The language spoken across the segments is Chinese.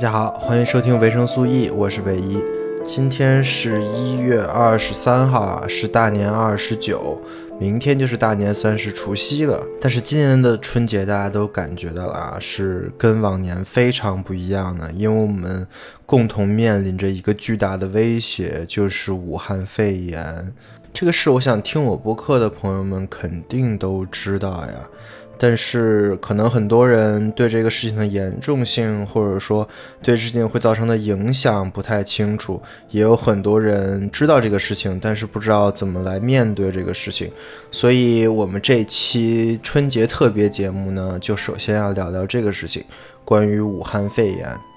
大家好，欢迎收听维生素 E，我是唯一。今天是一月二十三号，是大年二十九，明天就是大年三十除夕了。但是今年的春节大家都感觉到了啊，是跟往年非常不一样的，因为我们共同面临着一个巨大的威胁，就是武汉肺炎。这个事，我想听我播客的朋友们肯定都知道呀。但是可能很多人对这个事情的严重性，或者说对事情会造成的影响不太清楚，也有很多人知道这个事情，但是不知道怎么来面对这个事情。所以，我们这期春节特别节目呢，就首先要聊聊这个事情，关于武汉肺炎。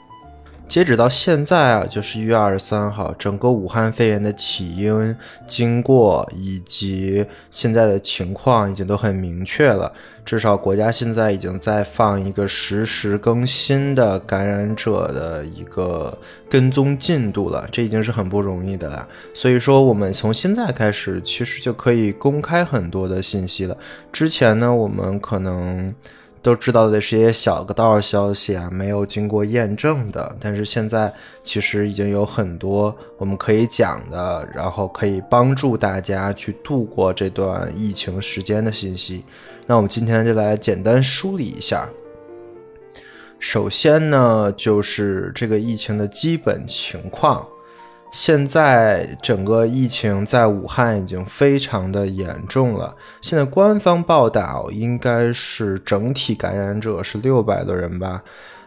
截止到现在啊，就是一月二十三号，整个武汉肺炎的起因、经过以及现在的情况已经都很明确了。至少国家现在已经在放一个实时更新的感染者的一个跟踪进度了，这已经是很不容易的了。所以说，我们从现在开始，其实就可以公开很多的信息了。之前呢，我们可能。都知道的是一些小个道消息啊，没有经过验证的。但是现在其实已经有很多我们可以讲的，然后可以帮助大家去度过这段疫情时间的信息。那我们今天就来简单梳理一下。首先呢，就是这个疫情的基本情况。现在整个疫情在武汉已经非常的严重了。现在官方报道应该是整体感染者是六百多人吧，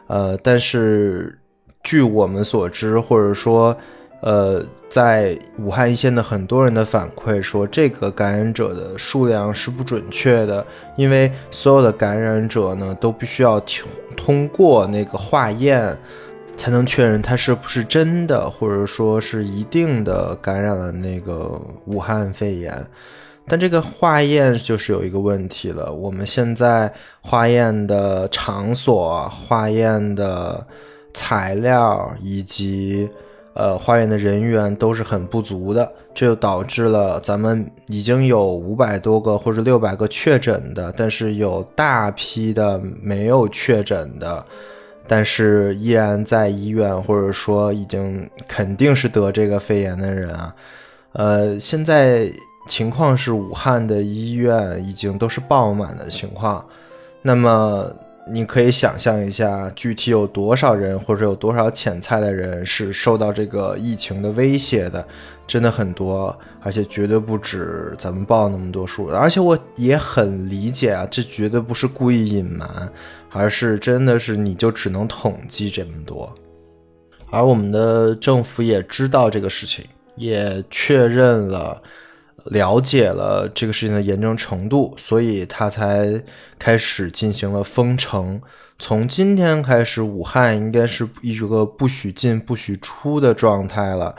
呃，但是据我们所知，或者说，呃，在武汉一线的很多人的反馈说，这个感染者的数量是不准确的，因为所有的感染者呢都必须要通通过那个化验。才能确认他是不是真的，或者说是一定的感染了那个武汉肺炎。但这个化验就是有一个问题了，我们现在化验的场所、化验的材料以及呃化验的人员都是很不足的，这就导致了咱们已经有五百多个或者六百个确诊的，但是有大批的没有确诊的。但是依然在医院，或者说已经肯定是得这个肺炎的人啊，呃，现在情况是武汉的医院已经都是爆满的情况。那么你可以想象一下，具体有多少人或者有多少潜在的人是受到这个疫情的威胁的？真的很多，而且绝对不止咱们报那么多数。而且我也很理解啊，这绝对不是故意隐瞒。而是真的是你就只能统计这么多，而我们的政府也知道这个事情，也确认了、了解了这个事情的严重程度，所以他才开始进行了封城。从今天开始，武汉应该是一个不许进、不许出的状态了。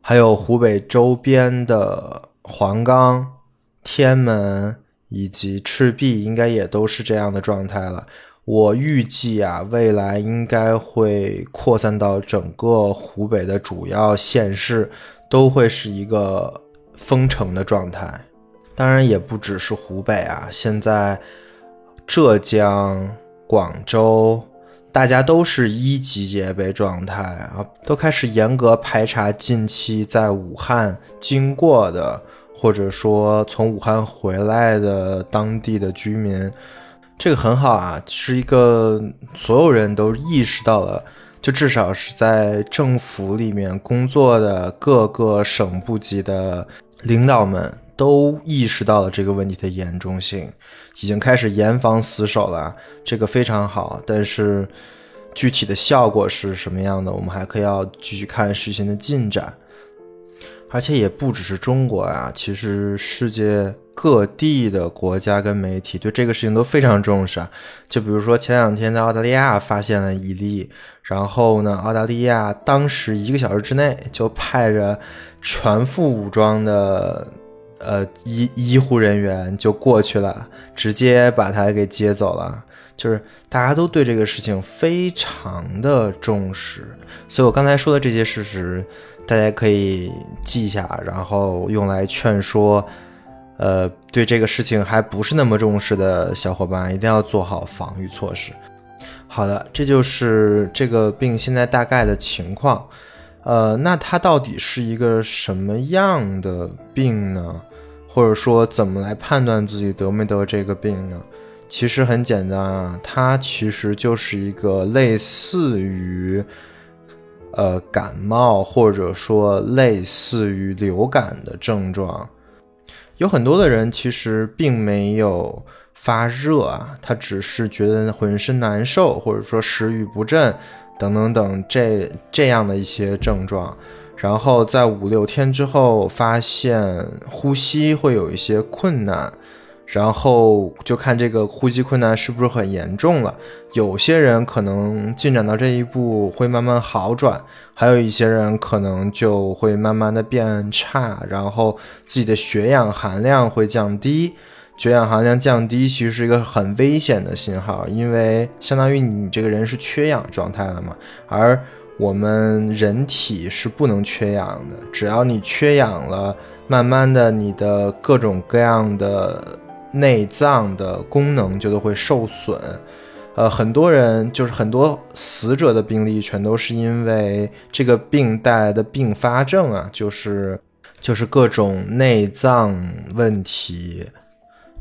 还有湖北周边的黄冈、天门以及赤壁，应该也都是这样的状态了。我预计啊，未来应该会扩散到整个湖北的主要县市，都会是一个封城的状态。当然，也不只是湖北啊，现在浙江、广州，大家都是一级戒备状态啊，都开始严格排查近期在武汉经过的，或者说从武汉回来的当地的居民。这个很好啊，是一个所有人都意识到了，就至少是在政府里面工作的各个省部级的领导们都意识到了这个问题的严重性，已经开始严防死守了。这个非常好，但是具体的效果是什么样的，我们还可以要继续看事情的进展。而且也不只是中国啊，其实世界。各地的国家跟媒体对这个事情都非常重视啊，就比如说前两天在澳大利亚发现了一例，然后呢，澳大利亚当时一个小时之内就派着全副武装的呃医医护人员就过去了，直接把他给接走了。就是大家都对这个事情非常的重视，所以我刚才说的这些事实，大家可以记一下，然后用来劝说。呃，对这个事情还不是那么重视的小伙伴，一定要做好防御措施。好的，这就是这个病现在大概的情况。呃，那它到底是一个什么样的病呢？或者说，怎么来判断自己得没得这个病呢？其实很简单啊，它其实就是一个类似于，呃，感冒或者说类似于流感的症状。有很多的人其实并没有发热啊，他只是觉得浑身难受，或者说食欲不振。等等等，这这样的一些症状，然后在五六天之后发现呼吸会有一些困难，然后就看这个呼吸困难是不是很严重了。有些人可能进展到这一步会慢慢好转，还有一些人可能就会慢慢的变差，然后自己的血氧含量会降低。血氧含量降低其实是一个很危险的信号，因为相当于你这个人是缺氧状态了嘛。而我们人体是不能缺氧的，只要你缺氧了，慢慢的你的各种各样的内脏的功能就都会受损。呃，很多人就是很多死者的病例全都是因为这个病带来的并发症啊，就是就是各种内脏问题。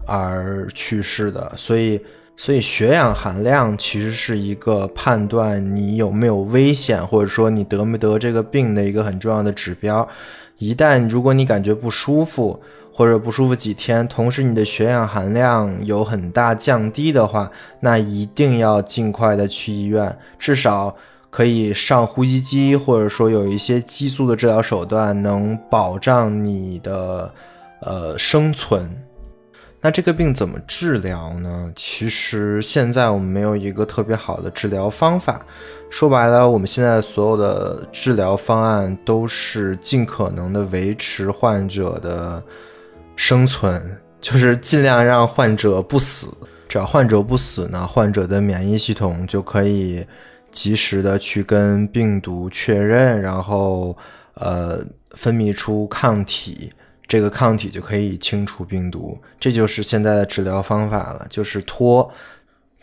而去世的，所以，所以血氧含量其实是一个判断你有没有危险，或者说你得没得这个病的一个很重要的指标。一旦如果你感觉不舒服，或者不舒服几天，同时你的血氧含量有很大降低的话，那一定要尽快的去医院，至少可以上呼吸机，或者说有一些激素的治疗手段能保障你的呃生存。那这个病怎么治疗呢？其实现在我们没有一个特别好的治疗方法。说白了，我们现在所有的治疗方案都是尽可能的维持患者的生存，就是尽量让患者不死。只要患者不死呢，患者的免疫系统就可以及时的去跟病毒确认，然后呃分泌出抗体。这个抗体就可以清除病毒，这就是现在的治疗方法了，就是拖，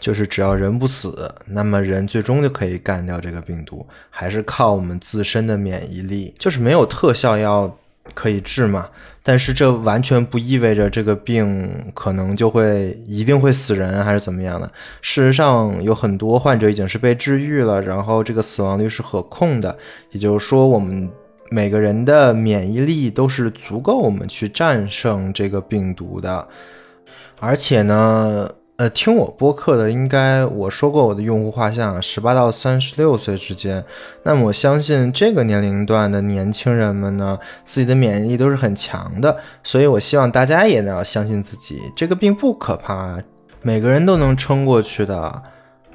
就是只要人不死，那么人最终就可以干掉这个病毒，还是靠我们自身的免疫力，就是没有特效药可以治嘛。但是这完全不意味着这个病可能就会一定会死人还是怎么样的。事实上，有很多患者已经是被治愈了，然后这个死亡率是可控的，也就是说我们。每个人的免疫力都是足够我们去战胜这个病毒的，而且呢，呃，听我播客的应该我说过我的用户画像，十八到三十六岁之间。那么我相信这个年龄段的年轻人们呢，自己的免疫力都是很强的，所以我希望大家也要相信自己，这个病不可怕，每个人都能撑过去的。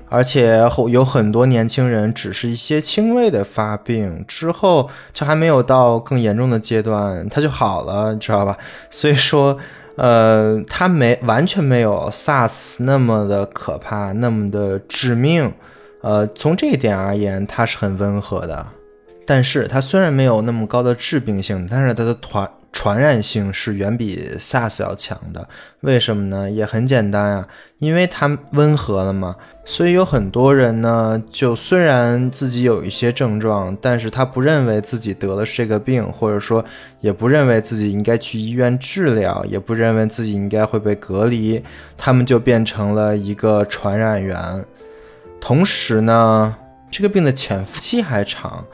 而且有很多年轻人只是一些轻微的发病之后，就还没有到更严重的阶段，他就好了，你知道吧？所以说，呃，他没完全没有 SARS 那么的可怕，那么的致命。呃，从这一点而言，它是很温和的。但是它虽然没有那么高的致病性，但是它的团。传染性是远比 SARS 要强的，为什么呢？也很简单啊，因为它温和了嘛。所以有很多人呢，就虽然自己有一些症状，但是他不认为自己得了这个病，或者说也不认为自己应该去医院治疗，也不认为自己应该会被隔离，他们就变成了一个传染源。同时呢，这个病的潜伏期还长。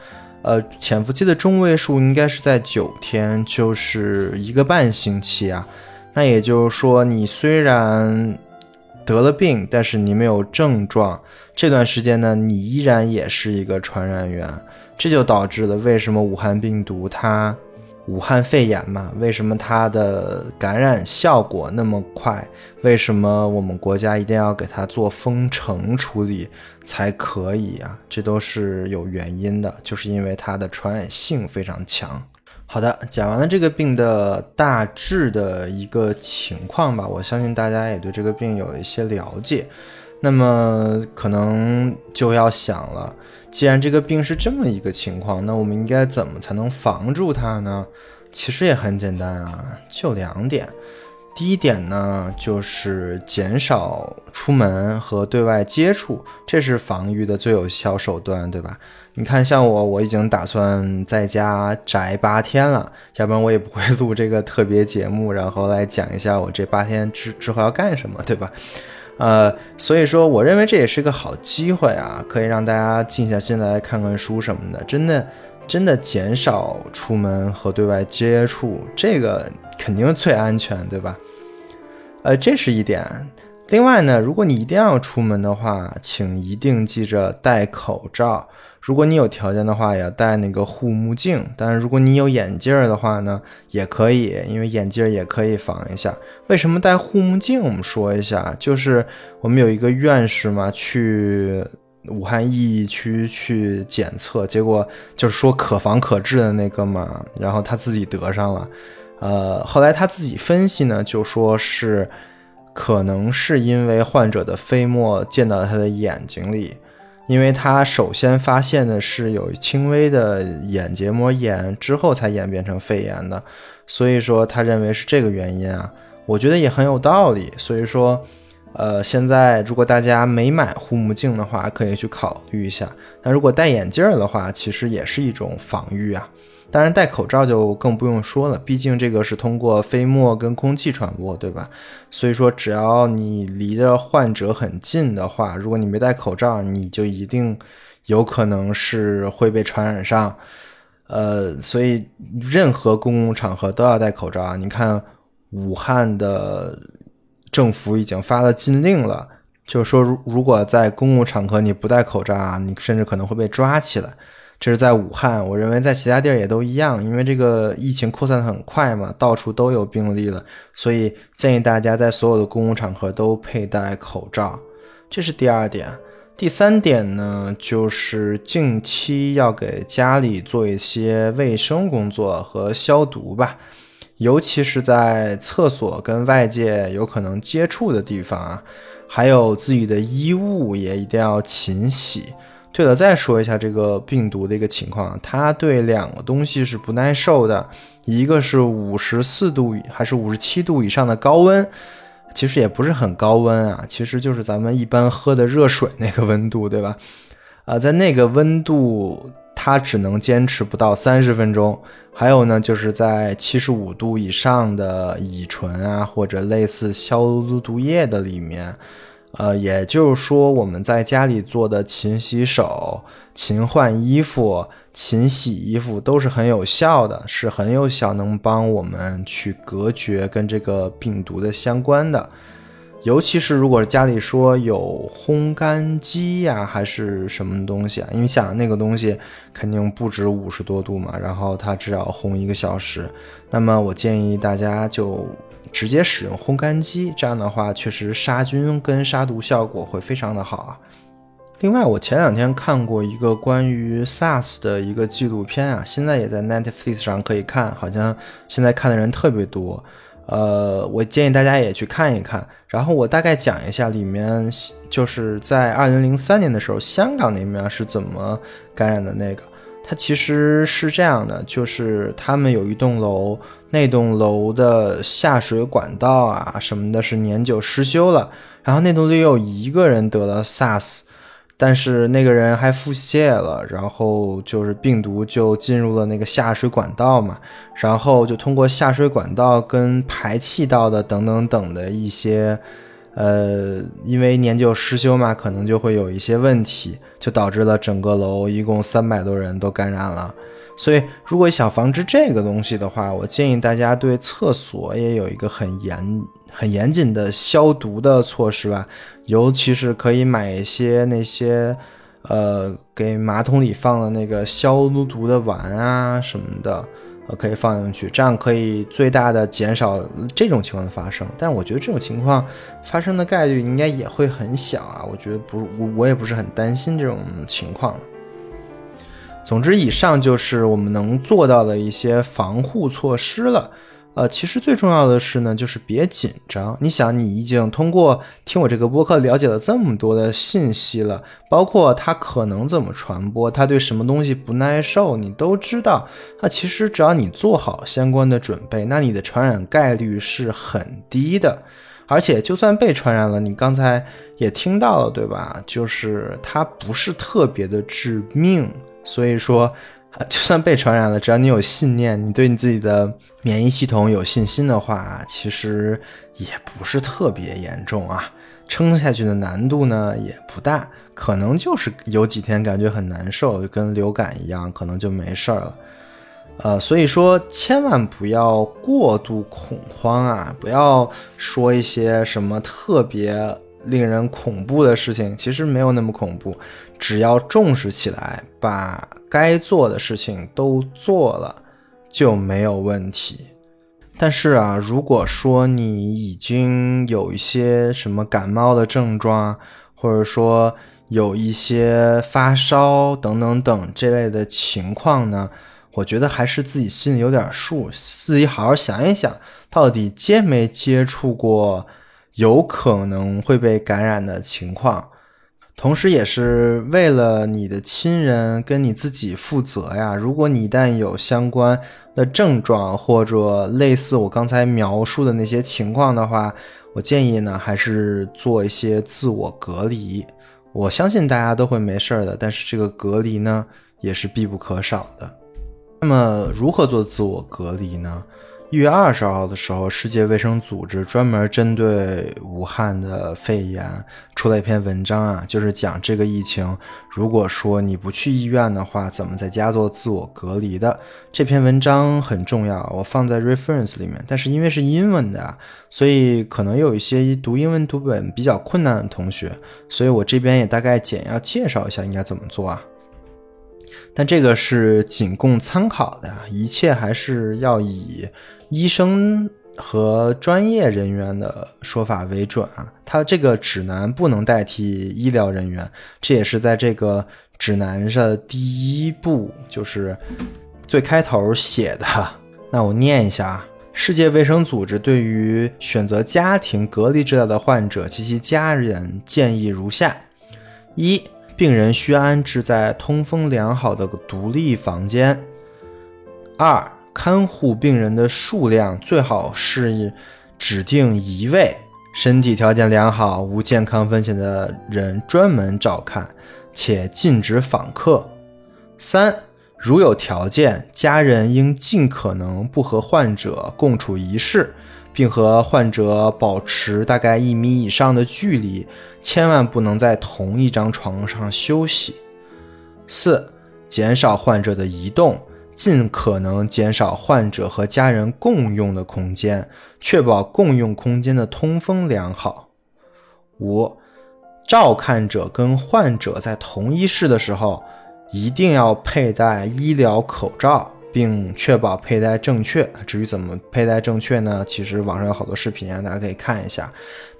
呃，潜伏期的中位数应该是在九天，就是一个半星期啊。那也就是说，你虽然得了病，但是你没有症状，这段时间呢，你依然也是一个传染源。这就导致了为什么武汉病毒它。武汉肺炎嘛，为什么它的感染效果那么快？为什么我们国家一定要给它做封城处理才可以啊？这都是有原因的，就是因为它的传染性非常强。好的，讲完了这个病的大致的一个情况吧，我相信大家也对这个病有一些了解。那么可能就要想了。既然这个病是这么一个情况，那我们应该怎么才能防住它呢？其实也很简单啊，就两点。第一点呢，就是减少出门和对外接触，这是防御的最有效手段，对吧？你看，像我，我已经打算在家宅八天了，要不然我也不会录这个特别节目，然后来讲一下我这八天之之后要干什么，对吧？呃，所以说，我认为这也是个好机会啊，可以让大家静下心来看看书什么的，真的，真的减少出门和对外接触，这个肯定最安全，对吧？呃，这是一点。另外呢，如果你一定要出门的话，请一定记着戴口罩。如果你有条件的话，也要戴那个护目镜。但是如果你有眼镜的话呢，也可以，因为眼镜也可以防一下。为什么戴护目镜？我们说一下，就是我们有一个院士嘛，去武汉疫区去检测，结果就是说可防可治的那个嘛，然后他自己得上了。呃，后来他自己分析呢，就说是。可能是因为患者的飞沫溅到了他的眼睛里，因为他首先发现的是有轻微的眼结膜炎，之后才演变成肺炎的，所以说他认为是这个原因啊，我觉得也很有道理。所以说，呃，现在如果大家没买护目镜的话，可以去考虑一下。那如果戴眼镜的话，其实也是一种防御啊。当然，戴口罩就更不用说了，毕竟这个是通过飞沫跟空气传播，对吧？所以说，只要你离着患者很近的话，如果你没戴口罩，你就一定有可能是会被传染上。呃，所以任何公共场合都要戴口罩啊！你看，武汉的政府已经发了禁令了，就是说，如如果在公共场合你不戴口罩啊，你甚至可能会被抓起来。这是在武汉，我认为在其他地儿也都一样，因为这个疫情扩散很快嘛，到处都有病例了，所以建议大家在所有的公共场合都佩戴口罩。这是第二点。第三点呢，就是近期要给家里做一些卫生工作和消毒吧，尤其是在厕所跟外界有可能接触的地方啊，还有自己的衣物也一定要勤洗。对了，再说一下这个病毒的一个情况，它对两个东西是不耐受的，一个是五十四度还是五十七度以上的高温，其实也不是很高温啊，其实就是咱们一般喝的热水那个温度，对吧？啊，在那个温度，它只能坚持不到三十分钟。还有呢，就是在七十五度以上的乙醇啊，或者类似消毒液的里面。呃，也就是说，我们在家里做的勤洗手、勤换衣服、勤洗衣服都是很有效的，是很有效，能帮我们去隔绝跟这个病毒的相关的。尤其是如果家里说有烘干机呀，还是什么东西啊？因为想那个东西肯定不止五十多度嘛，然后它只要烘一个小时，那么我建议大家就。直接使用烘干机，这样的话确实杀菌跟杀毒效果会非常的好啊。另外，我前两天看过一个关于 SARS 的一个纪录片啊，现在也在 Netflix 上可以看，好像现在看的人特别多。呃，我建议大家也去看一看。然后我大概讲一下里面，就是在二零零三年的时候，香港那边是怎么感染的那个。它其实是这样的，就是他们有一栋楼，那栋楼的下水管道啊什么的是年久失修了，然后那栋楼有一个人得了 SARS，但是那个人还腹泻了，然后就是病毒就进入了那个下水管道嘛，然后就通过下水管道跟排气道的等等等的一些。呃，因为年久失修嘛，可能就会有一些问题，就导致了整个楼一共三百多人都感染了。所以，如果想防止这个东西的话，我建议大家对厕所也有一个很严、很严谨的消毒的措施吧。尤其是可以买一些那些，呃，给马桶里放的那个消毒的丸啊什么的。呃，可以放进去，这样可以最大的减少这种情况的发生。但是我觉得这种情况发生的概率应该也会很小啊。我觉得不，我我也不是很担心这种情况。总之，以上就是我们能做到的一些防护措施了。呃，其实最重要的是呢，就是别紧张。你想，你已经通过听我这个播客了解了这么多的信息了，包括它可能怎么传播，它对什么东西不耐受，你都知道。那其实只要你做好相关的准备，那你的传染概率是很低的。而且就算被传染了，你刚才也听到了，对吧？就是它不是特别的致命，所以说。就算被传染了，只要你有信念，你对你自己的免疫系统有信心的话，其实也不是特别严重啊。撑下去的难度呢也不大，可能就是有几天感觉很难受，就跟流感一样，可能就没事儿了。呃，所以说千万不要过度恐慌啊，不要说一些什么特别。令人恐怖的事情其实没有那么恐怖，只要重视起来，把该做的事情都做了，就没有问题。但是啊，如果说你已经有一些什么感冒的症状，或者说有一些发烧等等等这类的情况呢，我觉得还是自己心里有点数，自己好好想一想，到底接没接触过。有可能会被感染的情况，同时也是为了你的亲人跟你自己负责呀。如果你一旦有相关的症状或者类似我刚才描述的那些情况的话，我建议呢还是做一些自我隔离。我相信大家都会没事儿的，但是这个隔离呢也是必不可少的。那么如何做自我隔离呢？一月二十号的时候，世界卫生组织专门针对武汉的肺炎出了一篇文章啊，就是讲这个疫情，如果说你不去医院的话，怎么在家做自我隔离的？这篇文章很重要，我放在 reference 里面，但是因为是英文的，所以可能有一些读英文读本比较困难的同学，所以我这边也大概简要介绍一下应该怎么做啊。但这个是仅供参考的，一切还是要以。医生和专业人员的说法为准啊，他这个指南不能代替医疗人员，这也是在这个指南的第一步，就是最开头写的。那我念一下：世界卫生组织对于选择家庭隔离治疗的患者及其家人建议如下：一、病人需安置在通风良好的独立房间；二、看护病人的数量最好是指定一位身体条件良好、无健康风险的人专门照看，且禁止访客。三，如有条件，家人应尽可能不和患者共处一室，并和患者保持大概一米以上的距离，千万不能在同一张床上休息。四，减少患者的移动。尽可能减少患者和家人共用的空间，确保共用空间的通风良好。五，照看者跟患者在同一室的时候，一定要佩戴医疗口罩，并确保佩戴正确。至于怎么佩戴正确呢？其实网上有好多视频啊，大家可以看一下。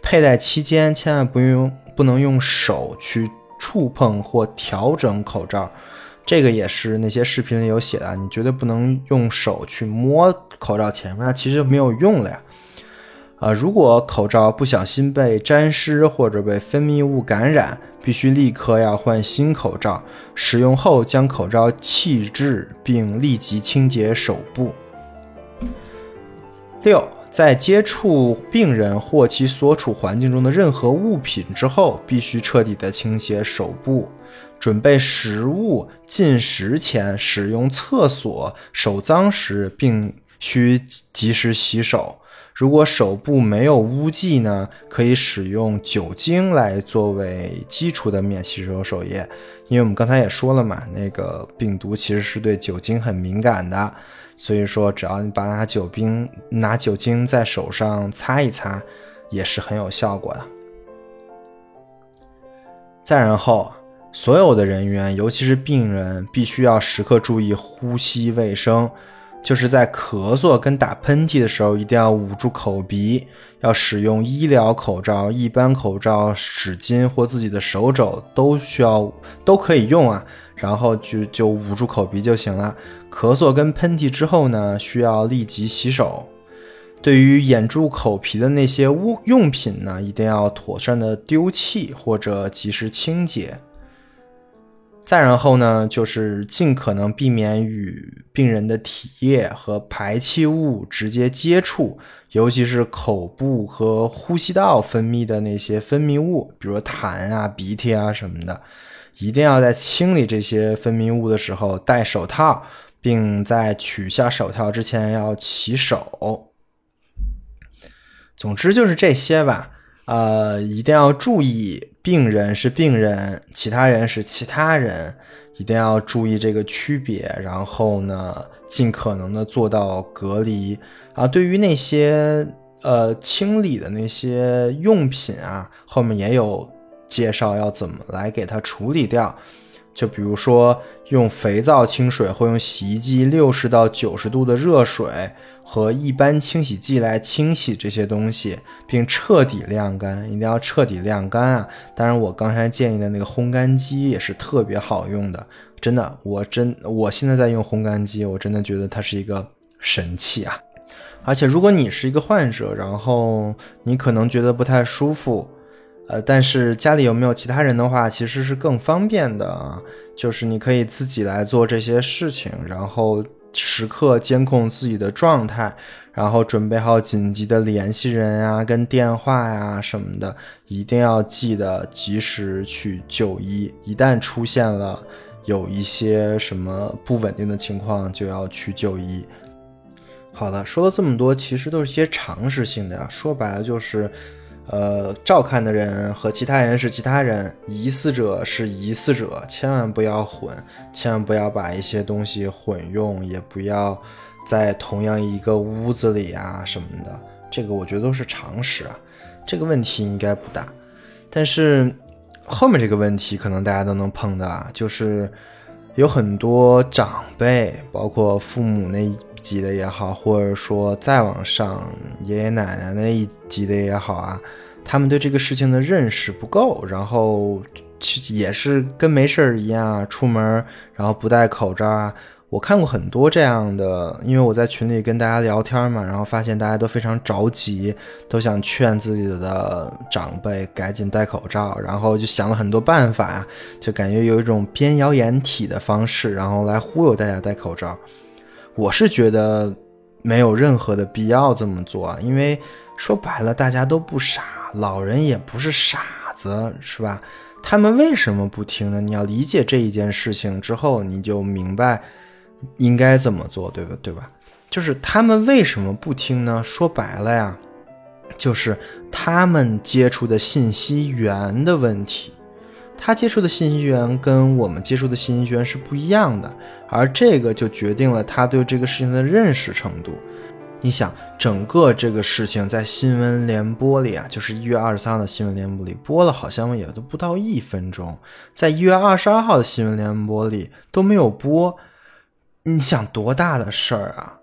佩戴期间千万不用不能用手去触碰或调整口罩。这个也是那些视频里有写的，你绝对不能用手去摸口罩前面，那其实没有用了呀。啊，如果口罩不小心被沾湿或者被分泌物感染，必须立刻要换新口罩。使用后将口罩弃置，并立即清洁手部。六。在接触病人或其所处环境中的任何物品之后，必须彻底的清洁手部。准备食物、进食前、使用厕所、手脏时，并需及时洗手。如果手部没有污迹呢，可以使用酒精来作为基础的免洗手手液。因为我们刚才也说了嘛，那个病毒其实是对酒精很敏感的。所以说，只要你把拿酒冰拿酒精在手上擦一擦，也是很有效果的。再然后，所有的人员，尤其是病人，必须要时刻注意呼吸卫生。就是在咳嗽跟打喷嚏的时候，一定要捂住口鼻，要使用医疗口罩、一般口罩、纸巾或自己的手肘都需要都可以用啊。然后就就捂住口鼻就行了。咳嗽跟喷嚏之后呢，需要立即洗手。对于掩住口皮的那些物用品呢，一定要妥善的丢弃或者及时清洁。再然后呢，就是尽可能避免与病人的体液和排气物直接接触，尤其是口部和呼吸道分泌的那些分泌物，比如痰啊、鼻涕啊什么的，一定要在清理这些分泌物的时候戴手套，并在取下手套之前要洗手。总之就是这些吧。呃，一定要注意，病人是病人，其他人是其他人，一定要注意这个区别。然后呢，尽可能的做到隔离啊。对于那些呃清理的那些用品啊，后面也有介绍要怎么来给它处理掉。就比如说用肥皂清水，或用洗衣机六十到九十度的热水。和一般清洗剂来清洗这些东西，并彻底晾干，一定要彻底晾干啊！当然，我刚才建议的那个烘干机也是特别好用的，真的，我真我现在在用烘干机，我真的觉得它是一个神器啊！而且，如果你是一个患者，然后你可能觉得不太舒服，呃，但是家里有没有其他人的话，其实是更方便的，就是你可以自己来做这些事情，然后。时刻监控自己的状态，然后准备好紧急的联系人啊，跟电话呀什么的，一定要记得及时去就医。一旦出现了有一些什么不稳定的情况，就要去就医。好了，说了这么多，其实都是些常识性的呀。说白了就是。呃，照看的人和其他人是其他人，疑似者是疑似者，千万不要混，千万不要把一些东西混用，也不要在同样一个屋子里啊什么的，这个我觉得都是常识啊，这个问题应该不大。但是后面这个问题可能大家都能碰到啊，就是有很多长辈，包括父母那级的也好，或者说再往上爷爷奶奶那一级的也好啊，他们对这个事情的认识不够，然后也是跟没事儿一样出门，然后不戴口罩啊。我看过很多这样的，因为我在群里跟大家聊天嘛，然后发现大家都非常着急，都想劝自己的长辈赶紧戴口罩，然后就想了很多办法，就感觉有一种编谣言体的方式，然后来忽悠大家戴口罩。我是觉得没有任何的必要这么做啊，因为说白了，大家都不傻，老人也不是傻子，是吧？他们为什么不听呢？你要理解这一件事情之后，你就明白应该怎么做，对吧？对吧？就是他们为什么不听呢？说白了呀，就是他们接触的信息源的问题。他接触的信息源跟我们接触的信息源是不一样的，而这个就决定了他对这个事情的认识程度。你想，整个这个事情在新闻联播里啊，就是一月二十三号的新闻联播里播了，好像也都不到一分钟，在一月二十二号的新闻联播里都没有播。你想多大的事儿啊？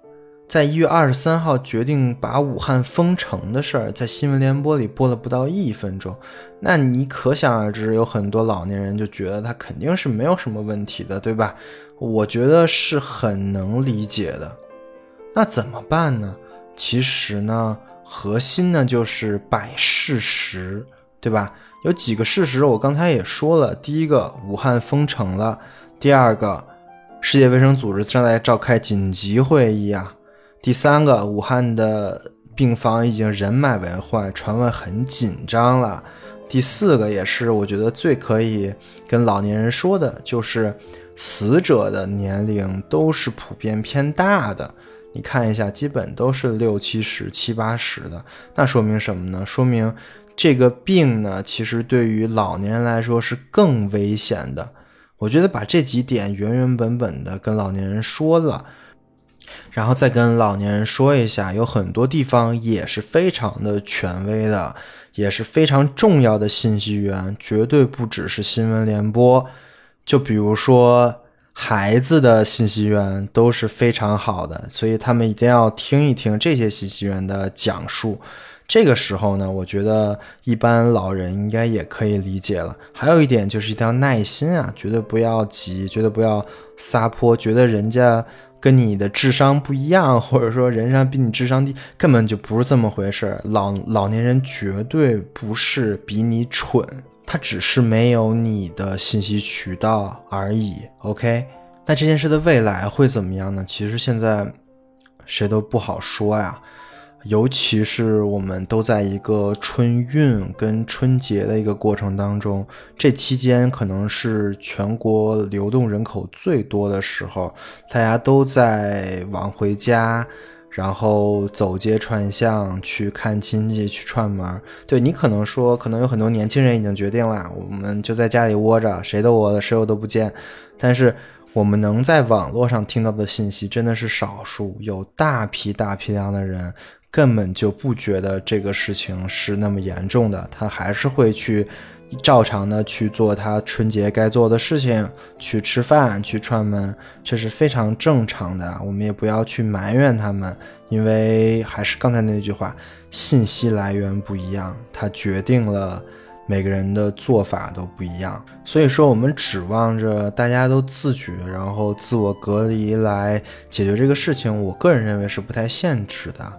在一月二十三号决定把武汉封城的事儿，在新闻联播里播了不到一分钟，那你可想而知，有很多老年人就觉得他肯定是没有什么问题的，对吧？我觉得是很能理解的。那怎么办呢？其实呢，核心呢就是摆事实，对吧？有几个事实，我刚才也说了，第一个，武汉封城了；第二个，世界卫生组织正在召开紧急会议啊。第三个，武汉的病房已经人满为患，传闻很紧张了。第四个，也是我觉得最可以跟老年人说的，就是死者的年龄都是普遍偏大的。你看一下，基本都是六七十、七八十的，那说明什么呢？说明这个病呢，其实对于老年人来说是更危险的。我觉得把这几点原原本本的跟老年人说了。然后再跟老年人说一下，有很多地方也是非常的权威的，也是非常重要的信息源，绝对不只是新闻联播。就比如说孩子的信息源都是非常好的，所以他们一定要听一听这些信息源的讲述。这个时候呢，我觉得一般老人应该也可以理解了。还有一点就是一定要耐心啊，绝对不要急，绝对不要撒泼，觉得人家。跟你的智商不一样，或者说人家比你智商低，根本就不是这么回事儿。老老年人绝对不是比你蠢，他只是没有你的信息渠道而已。OK，那这件事的未来会怎么样呢？其实现在谁都不好说呀。尤其是我们都在一个春运跟春节的一个过程当中，这期间可能是全国流动人口最多的时候，大家都在往回家，然后走街串巷去看亲戚去串门。对你可能说，可能有很多年轻人已经决定了，我们就在家里窝着，谁都窝着，谁我都不见。但是我们能在网络上听到的信息真的是少数，有大批大批量的人。根本就不觉得这个事情是那么严重的，他还是会去照常的去做他春节该做的事情，去吃饭，去串门，这是非常正常的。我们也不要去埋怨他们，因为还是刚才那句话，信息来源不一样，它决定了每个人的做法都不一样。所以说，我们指望着大家都自觉，然后自我隔离来解决这个事情，我个人认为是不太现实的。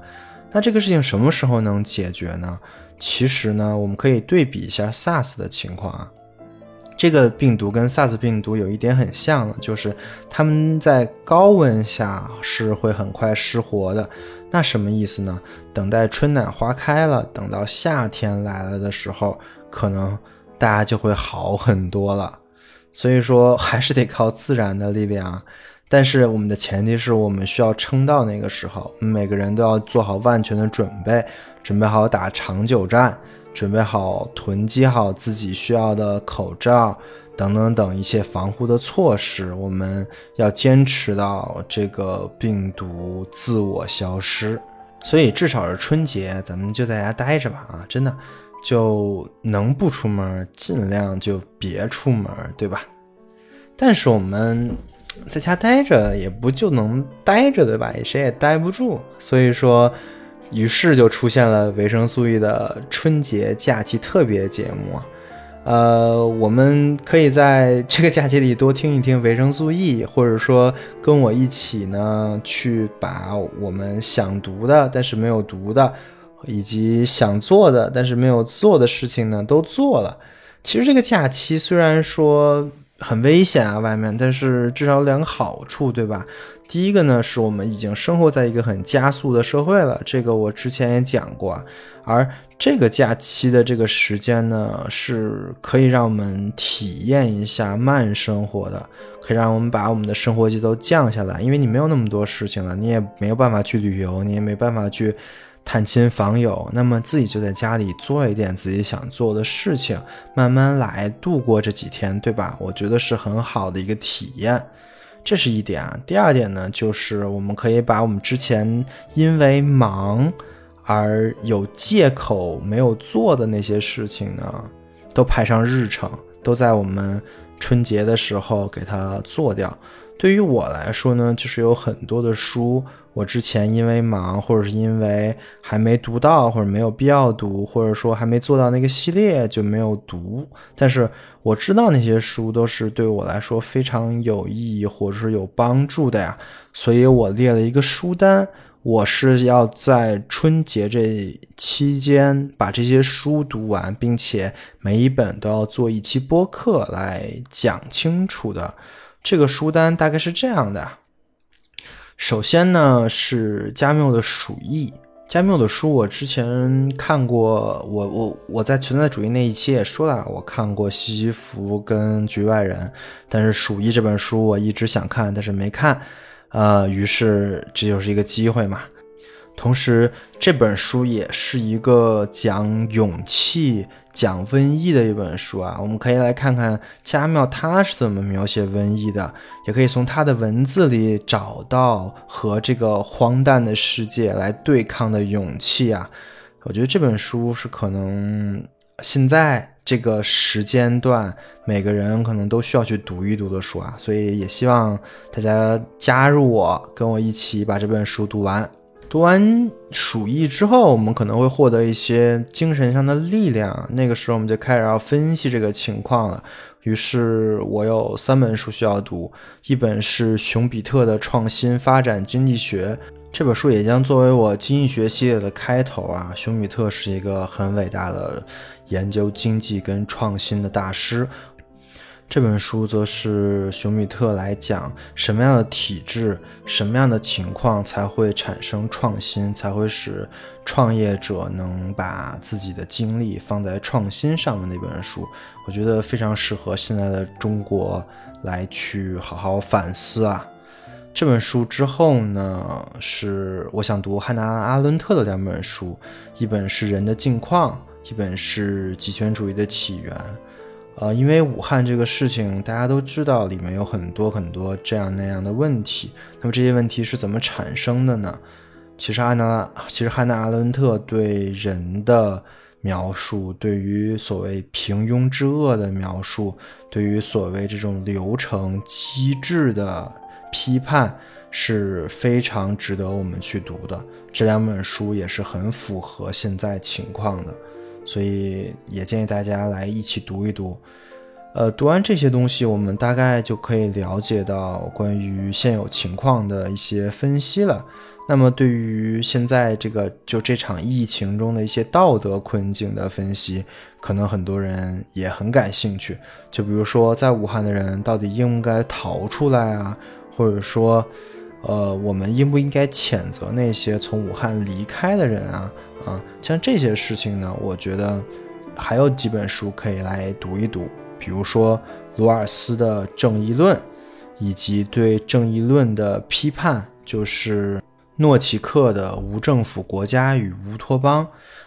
那这个事情什么时候能解决呢？其实呢，我们可以对比一下 SARS 的情况啊。这个病毒跟 SARS 病毒有一点很像的，就是它们在高温下是会很快失活的。那什么意思呢？等待春暖花开了，等到夏天来了的时候，可能大家就会好很多了。所以说，还是得靠自然的力量。但是我们的前提是我们需要撑到那个时候，每个人都要做好万全的准备，准备好打长久战，准备好囤积好自己需要的口罩等等等一些防护的措施。我们要坚持到这个病毒自我消失。所以至少是春节，咱们就在家待着吧啊！真的，就能不出门尽量就别出门，对吧？但是我们。在家待着也不就能待着对吧？谁也待不住，所以说，于是就出现了维生素 E 的春节假期特别节目。呃，我们可以在 这个假期里多听一听维生素 E，或者说跟我一起呢，去把我们想读的但是没有读的，以及想做的但是没有做的事情呢，都做了。其实这个假期虽然说。很危险啊，外面，但是至少有两个好处，对吧？第一个呢，是我们已经生活在一个很加速的社会了，这个我之前也讲过。而这个假期的这个时间呢，是可以让我们体验一下慢生活的，可以让我们把我们的生活节奏降下来，因为你没有那么多事情了，你也没有办法去旅游，你也没办法去。探亲访友，那么自己就在家里做一点自己想做的事情，慢慢来度过这几天，对吧？我觉得是很好的一个体验，这是一点啊。第二点呢，就是我们可以把我们之前因为忙而有借口没有做的那些事情呢，都排上日程，都在我们春节的时候给它做掉。对于我来说呢，就是有很多的书。我之前因为忙，或者是因为还没读到，或者没有必要读，或者说还没做到那个系列就没有读。但是我知道那些书都是对我来说非常有意义或者是有帮助的呀，所以我列了一个书单，我是要在春节这期间把这些书读完，并且每一本都要做一期播客来讲清楚的。这个书单大概是这样的。首先呢是加缪的《鼠疫》，加缪的书我之前看过，我我我在存在主义那一期也说了，我看过《西西弗》跟《局外人》，但是《鼠疫》这本书我一直想看，但是没看，呃，于是这就是一个机会嘛。同时，这本书也是一个讲勇气、讲瘟疫的一本书啊。我们可以来看看加缪他是怎么描写瘟疫的，也可以从他的文字里找到和这个荒诞的世界来对抗的勇气啊。我觉得这本书是可能现在这个时间段每个人可能都需要去读一读的书啊。所以也希望大家加入我，跟我一起把这本书读完。读完《鼠疫》之后，我们可能会获得一些精神上的力量。那个时候，我们就开始要分析这个情况了。于是我有三本书需要读，一本是熊彼特的《创新发展经济学》，这本书也将作为我经济学系列的开头啊。熊彼特是一个很伟大的研究经济跟创新的大师。这本书则是熊彼特来讲什么样的体制、什么样的情况才会产生创新，才会使创业者能把自己的精力放在创新上面那本书，我觉得非常适合现在的中国来去好好反思啊。这本书之后呢，是我想读汉娜·阿伦特的两本书，一本是《人的境况》，一本是《极权主义的起源》。呃，因为武汉这个事情，大家都知道里面有很多很多这样那样的问题。那么这些问题是怎么产生的呢？其实汉娜，其实汉娜·阿伦特对人的描述，对于所谓平庸之恶的描述，对于所谓这种流程机制的批判，是非常值得我们去读的。这两本书也是很符合现在情况的。所以也建议大家来一起读一读，呃，读完这些东西，我们大概就可以了解到关于现有情况的一些分析了。那么，对于现在这个就这场疫情中的一些道德困境的分析，可能很多人也很感兴趣。就比如说，在武汉的人到底应该逃出来啊，或者说，呃，我们应不应该谴责那些从武汉离开的人啊？啊，像这些事情呢，我觉得还有几本书可以来读一读，比如说罗尔斯的《正义论》，以及对正义论的批判，就是诺奇克的《无政府国家与乌托邦》。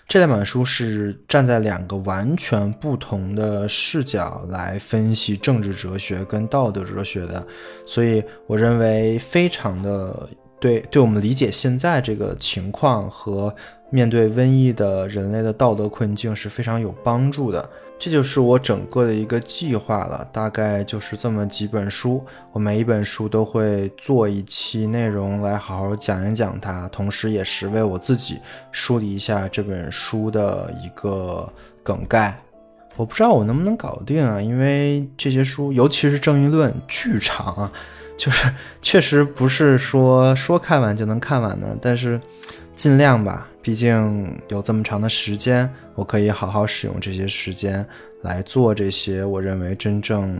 这两本书是站在两个完全不同的视角来分析政治哲学跟道德哲学的，所以我认为非常的。对，对我们理解现在这个情况和面对瘟疫的人类的道德困境是非常有帮助的。这就是我整个的一个计划了，大概就是这么几本书，我每一本书都会做一期内容来好好讲一讲它，同时也是为我自己梳理一下这本书的一个梗概。我不知道我能不能搞定啊，因为这些书，尤其是《正义论》，巨长啊。就是 确实不是说说看完就能看完的，但是尽量吧，毕竟有这么长的时间，我可以好好使用这些时间来做这些我认为真正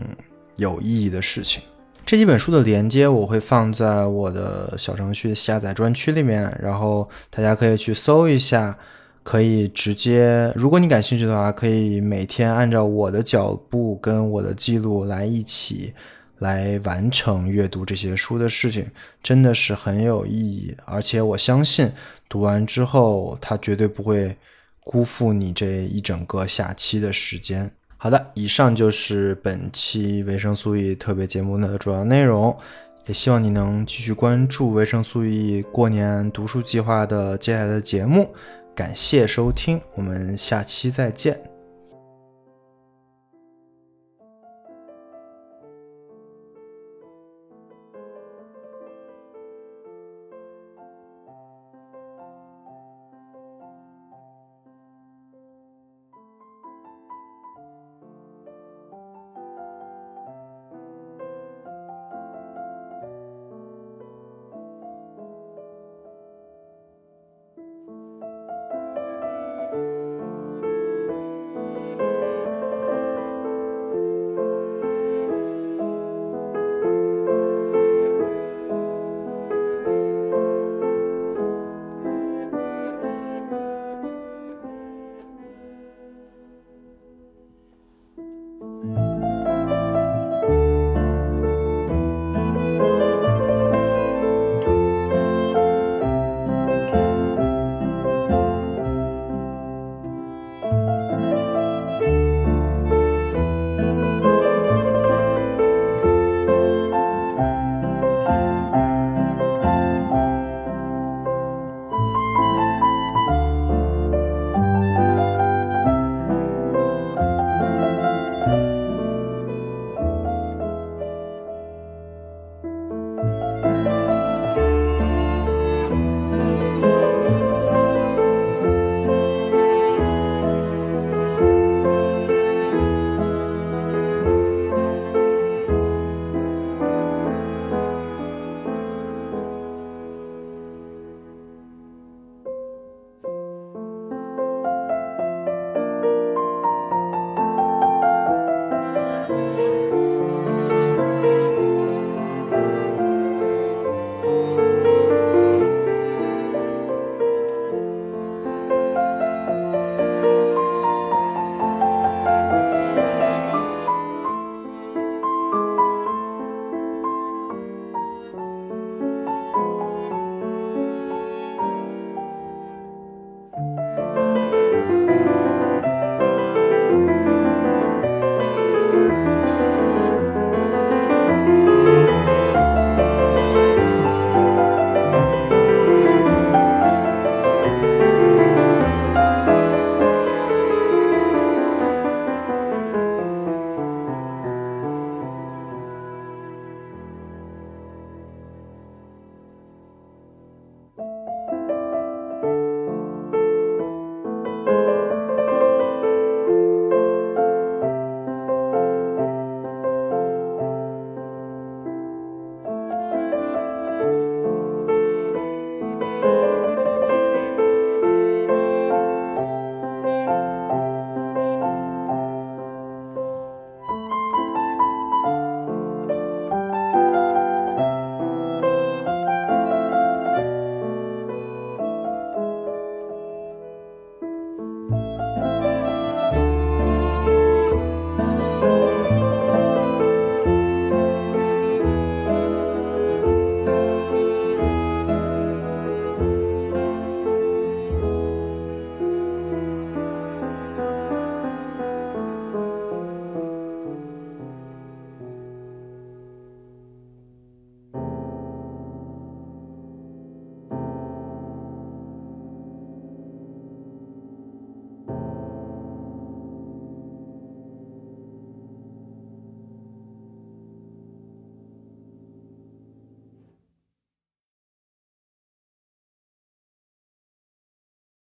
有意义的事情。这几本书的连接我会放在我的小程序下载专区里面，然后大家可以去搜一下，可以直接，如果你感兴趣的话，可以每天按照我的脚步跟我的记录来一起。来完成阅读这些书的事情，真的是很有意义，而且我相信读完之后，它绝对不会辜负你这一整个下期的时间。好的，以上就是本期维生素 E 特别节目的主要内容，也希望你能继续关注维生素 E 过年读书计划的接下来的节目。感谢收听，我们下期再见。